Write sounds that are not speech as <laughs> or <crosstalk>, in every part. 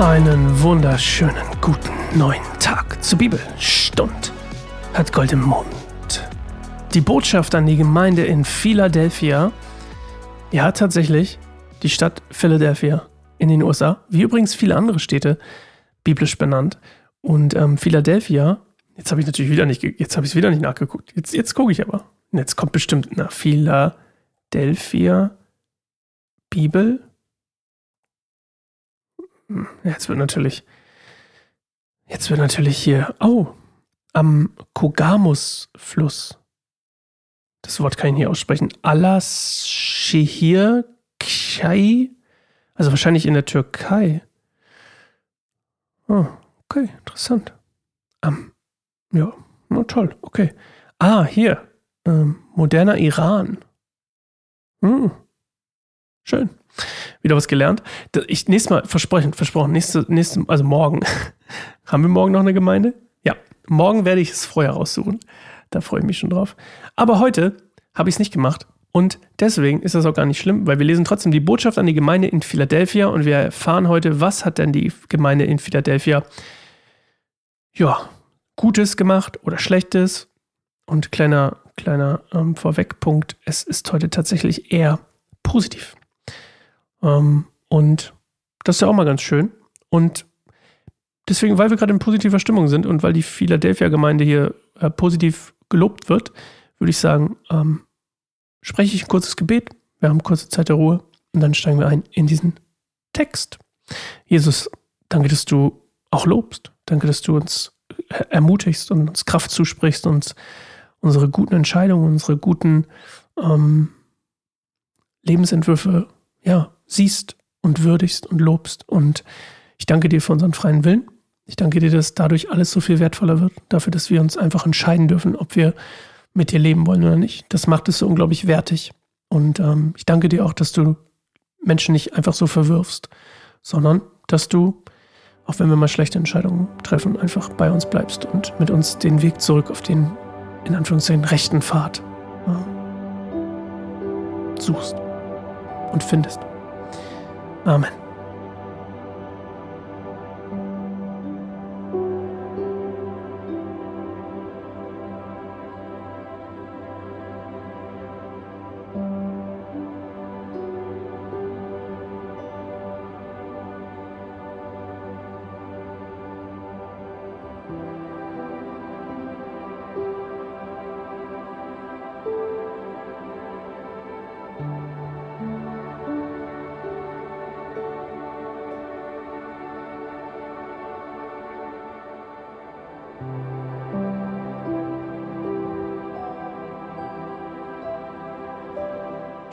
Einen wunderschönen guten neuen Tag zur Bibelstund hat Gold im Mund. Die Botschaft an die Gemeinde in Philadelphia, ja tatsächlich die Stadt Philadelphia in den USA, wie übrigens viele andere Städte biblisch benannt. Und ähm, Philadelphia, jetzt habe ich natürlich wieder nicht, jetzt habe ich es wieder nicht nachgeguckt. Jetzt, jetzt gucke ich aber. Jetzt kommt bestimmt nach Philadelphia Bibel jetzt wird natürlich, jetzt wird natürlich hier, oh, am Kogamus-Fluss. Das Wort kann ich nicht aussprechen. Alas-Shehir Kshai, also wahrscheinlich in der Türkei. Oh, okay, interessant. Um, ja, oh, toll, okay. Ah, hier, ähm, moderner Iran. Hm, schön. Wieder was gelernt. Ich nächstes Mal versprochen, versprochen, nächste, nächste, also morgen. <laughs> Haben wir morgen noch eine Gemeinde? Ja, morgen werde ich es vorher raussuchen. Da freue ich mich schon drauf. Aber heute habe ich es nicht gemacht. Und deswegen ist das auch gar nicht schlimm, weil wir lesen trotzdem die Botschaft an die Gemeinde in Philadelphia und wir erfahren heute, was hat denn die Gemeinde in Philadelphia, ja, Gutes gemacht oder Schlechtes. Und kleiner, kleiner ähm, Vorwegpunkt, es ist heute tatsächlich eher positiv. Ähm, und das ist ja auch mal ganz schön. Und deswegen, weil wir gerade in positiver Stimmung sind und weil die Philadelphia-Gemeinde hier äh, positiv gelobt wird, würde ich sagen, ähm, spreche ich ein kurzes Gebet. Wir haben kurze Zeit der Ruhe und dann steigen wir ein in diesen Text. Jesus, danke, dass du auch lobst. Danke, dass du uns ermutigst und uns Kraft zusprichst, uns unsere guten Entscheidungen, unsere guten ähm, Lebensentwürfe, ja, siehst und würdigst und lobst. Und ich danke dir für unseren freien Willen. Ich danke dir, dass dadurch alles so viel wertvoller wird, dafür, dass wir uns einfach entscheiden dürfen, ob wir mit dir leben wollen oder nicht. Das macht es so unglaublich wertig. Und ähm, ich danke dir auch, dass du Menschen nicht einfach so verwirfst, sondern dass du, auch wenn wir mal schlechte Entscheidungen treffen, einfach bei uns bleibst und mit uns den Weg zurück auf den, in Anführungszeichen, rechten Pfad ja, suchst und findest. Amen.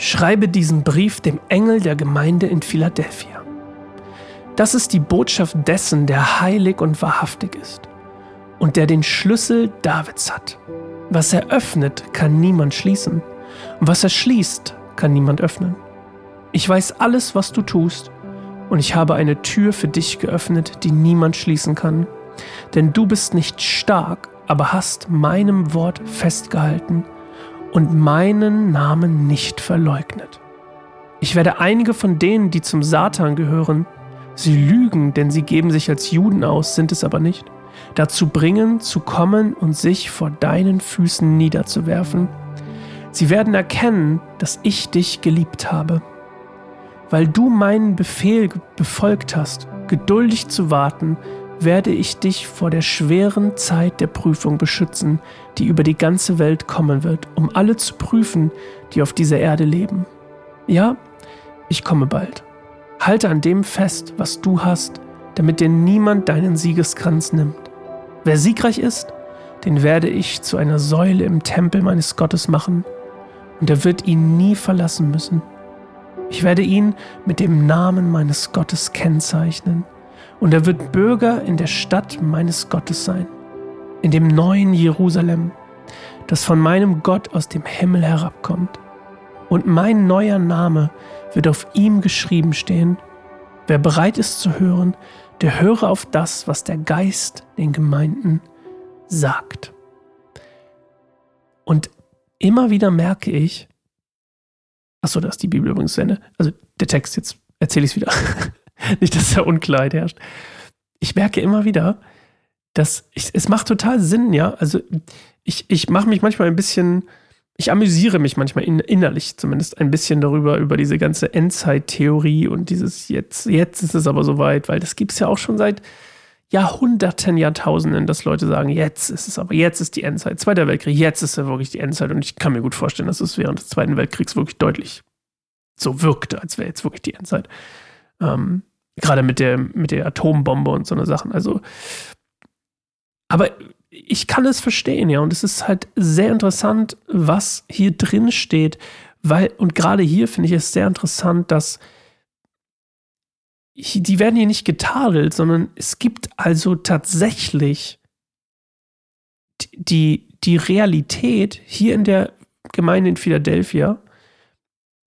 Schreibe diesen Brief dem Engel der Gemeinde in Philadelphia. Das ist die Botschaft dessen, der heilig und wahrhaftig ist und der den Schlüssel Davids hat. Was er öffnet, kann niemand schließen, und was er schließt, kann niemand öffnen. Ich weiß alles, was du tust, und ich habe eine Tür für dich geöffnet, die niemand schließen kann. Denn du bist nicht stark, aber hast meinem Wort festgehalten und meinen Namen nicht verleugnet. Ich werde einige von denen, die zum Satan gehören, sie lügen, denn sie geben sich als Juden aus, sind es aber nicht, dazu bringen, zu kommen und sich vor deinen Füßen niederzuwerfen. Sie werden erkennen, dass ich dich geliebt habe. Weil du meinen Befehl befolgt hast, geduldig zu warten, werde ich dich vor der schweren Zeit der Prüfung beschützen, die über die ganze Welt kommen wird, um alle zu prüfen, die auf dieser Erde leben. Ja, ich komme bald. Halte an dem fest, was du hast, damit dir niemand deinen Siegeskranz nimmt. Wer siegreich ist, den werde ich zu einer Säule im Tempel meines Gottes machen, und er wird ihn nie verlassen müssen. Ich werde ihn mit dem Namen meines Gottes kennzeichnen und er wird Bürger in der Stadt meines Gottes sein, in dem neuen Jerusalem, das von meinem Gott aus dem Himmel herabkommt. Und mein neuer Name wird auf ihm geschrieben stehen. Wer bereit ist zu hören, der höre auf das, was der Geist den Gemeinden sagt. Und immer wieder merke ich, achso, da ist die Bibel übrigens zu also der Text, jetzt erzähle ich es wieder. <laughs> <laughs> nicht, dass da Unklarheit herrscht. Ich merke immer wieder, dass ich, es macht total Sinn, ja. Also ich, ich mache mich manchmal ein bisschen, ich amüsiere mich manchmal in, innerlich zumindest ein bisschen darüber, über diese ganze Endzeittheorie und dieses jetzt, jetzt ist es aber soweit, weil das gibt es ja auch schon seit Jahrhunderten, Jahrtausenden, dass Leute sagen, jetzt ist es aber, jetzt ist die Endzeit. Zweiter Weltkrieg, jetzt ist ja wirklich die Endzeit. Und ich kann mir gut vorstellen, dass es während des Zweiten Weltkriegs wirklich deutlich so wirkte, als wäre jetzt wirklich die Endzeit. Ähm, gerade mit der, mit der Atombombe und so eine Sachen. Also, aber ich kann es verstehen, ja. Und es ist halt sehr interessant, was hier drin steht, weil, und gerade hier finde ich es sehr interessant, dass die werden hier nicht getadelt, sondern es gibt also tatsächlich die, die Realität hier in der Gemeinde in Philadelphia,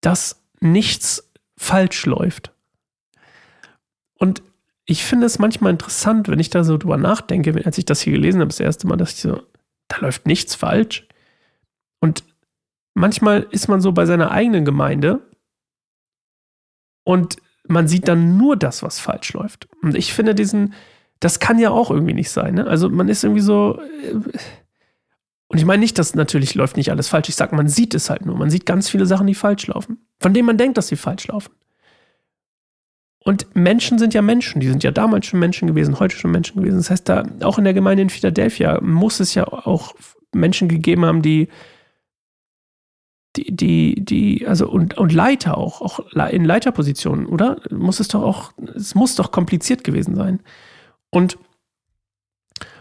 dass nichts falsch läuft. Und ich finde es manchmal interessant, wenn ich da so drüber nachdenke, als ich das hier gelesen habe, das erste Mal, dass ich so, da läuft nichts falsch. Und manchmal ist man so bei seiner eigenen Gemeinde und man sieht dann nur das, was falsch läuft. Und ich finde diesen, das kann ja auch irgendwie nicht sein. Ne? Also man ist irgendwie so. Äh, und ich meine nicht, dass natürlich läuft nicht alles falsch. Ich sage, man sieht es halt nur. Man sieht ganz viele Sachen, die falsch laufen. Von denen man denkt, dass sie falsch laufen. Und Menschen sind ja Menschen. Die sind ja damals schon Menschen gewesen, heute schon Menschen gewesen. Das heißt, da auch in der Gemeinde in Philadelphia muss es ja auch Menschen gegeben haben, die die, die, die, also und, und Leiter auch, auch in Leiterpositionen, oder? Muss es doch auch, es muss doch kompliziert gewesen sein. Und,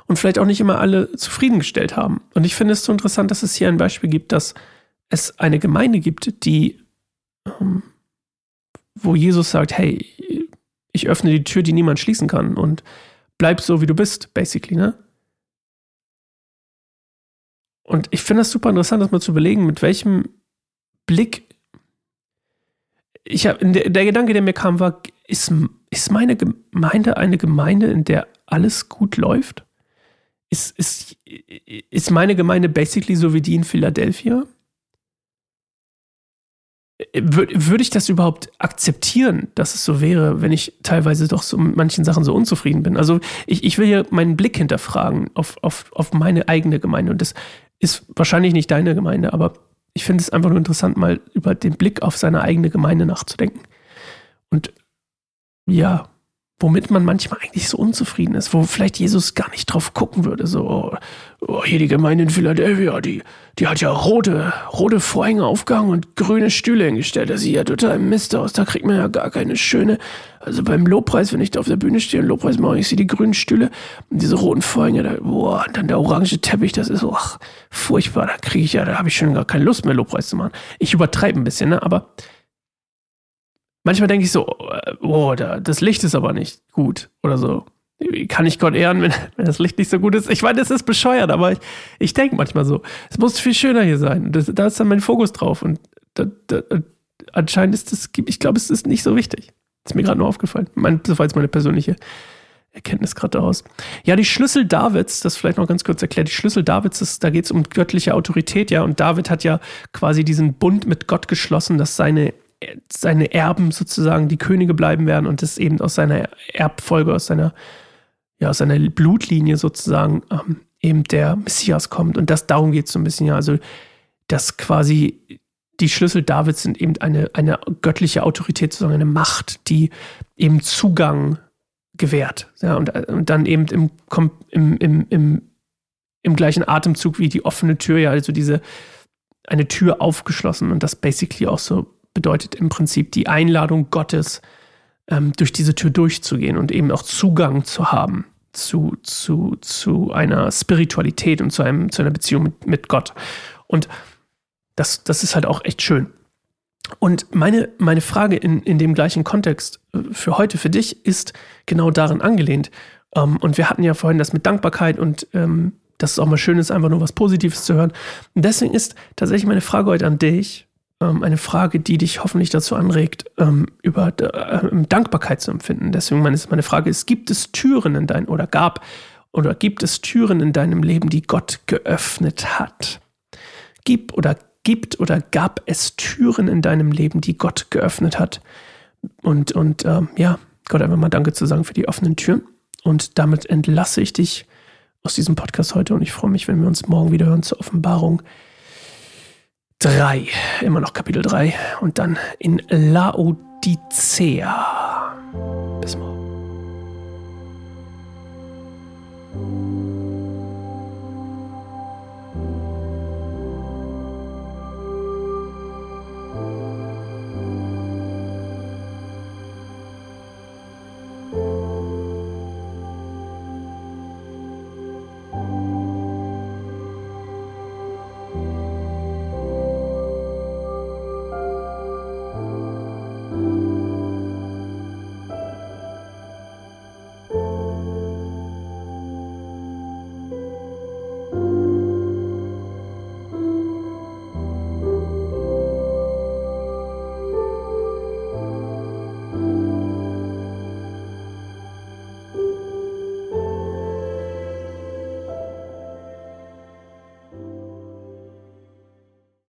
und vielleicht auch nicht immer alle zufriedengestellt haben. Und ich finde es so interessant, dass es hier ein Beispiel gibt, dass es eine Gemeinde gibt, die, ähm, wo Jesus sagt, hey, ich öffne die Tür, die niemand schließen kann und bleib so, wie du bist, basically, ne? Und ich finde das super interessant, das mal zu überlegen, mit welchem Blick, ich habe, der, der, Gedanke, der mir kam, war, ist, ist meine Gemeinde eine Gemeinde, in der alles gut läuft? Ist, ist, ist meine Gemeinde basically so wie die in Philadelphia? Würde ich das überhaupt akzeptieren, dass es so wäre, wenn ich teilweise doch so mit manchen Sachen so unzufrieden bin? Also ich, ich will hier meinen Blick hinterfragen auf, auf, auf meine eigene Gemeinde. Und das ist wahrscheinlich nicht deine Gemeinde, aber ich finde es einfach nur interessant, mal über den Blick auf seine eigene Gemeinde nachzudenken. Und ja, womit man manchmal eigentlich so unzufrieden ist, wo vielleicht Jesus gar nicht drauf gucken würde. So, oh, hier die Gemeinde in Philadelphia, die, die hat ja rote, rote Vorhänge aufgehangen und grüne Stühle hingestellt. Das sieht ja total Mist aus. Da kriegt man ja gar keine schöne. Also beim Lobpreis, wenn ich da auf der Bühne stehe und Lobpreis mache, ich sehe die grünen Stühle und diese roten Vorhänge, da, boah, und dann der orange Teppich, das ist ach, furchtbar. Da kriege ich ja, da habe ich schon gar keine Lust mehr, Lobpreis zu machen. Ich übertreibe ein bisschen, ne? Aber manchmal denke ich so, oh, das Licht ist aber nicht gut oder so. Kann ich Gott ehren, wenn, wenn das Licht nicht so gut ist? Ich meine, das ist bescheuert, aber ich, ich denke manchmal so, es muss viel schöner hier sein. Das, da ist dann mein Fokus drauf. Und da, da, anscheinend ist das, ich glaube, es ist nicht so wichtig. Ist mir gerade nur aufgefallen. Mein, das war jetzt meine persönliche Erkenntnis gerade daraus. Ja, die Schlüssel Davids, das vielleicht noch ganz kurz erklärt, die Schlüssel Davids, ist, da geht es um göttliche Autorität, ja, und David hat ja quasi diesen Bund mit Gott geschlossen, dass seine seine Erben sozusagen die Könige bleiben werden und das eben aus seiner Erbfolge, aus seiner, ja, aus seiner Blutlinie sozusagen ähm, eben der Messias kommt. Und das darum geht es so ein bisschen, ja. Also, dass quasi die Schlüssel Davids sind eben eine, eine göttliche Autorität, sozusagen eine Macht, die eben Zugang gewährt. Ja, und, und dann eben im, im, im, im, im gleichen Atemzug wie die offene Tür, ja, also diese eine Tür aufgeschlossen und das basically auch so bedeutet im Prinzip die Einladung Gottes, ähm, durch diese Tür durchzugehen und eben auch Zugang zu haben zu, zu, zu einer Spiritualität und zu, einem, zu einer Beziehung mit, mit Gott. Und das, das ist halt auch echt schön. Und meine, meine Frage in, in dem gleichen Kontext äh, für heute, für dich, ist genau darin angelehnt. Ähm, und wir hatten ja vorhin das mit Dankbarkeit und ähm, dass es auch mal schön ist, einfach nur was Positives zu hören. Und deswegen ist tatsächlich meine Frage heute an dich, ähm, eine Frage, die dich hoffentlich dazu anregt, ähm, über äh, Dankbarkeit zu empfinden. Deswegen meine, meine Frage ist, gibt es Türen in deinem, oder gab, oder gibt es Türen in deinem Leben, die Gott geöffnet hat? Gib oder gibt oder gab es Türen in deinem Leben, die Gott geöffnet hat? Und, und ähm, ja, Gott einfach mal Danke zu sagen für die offenen Türen. Und damit entlasse ich dich aus diesem Podcast heute und ich freue mich, wenn wir uns morgen wieder hören zur Offenbarung 3, immer noch Kapitel 3 und dann in Laodicea.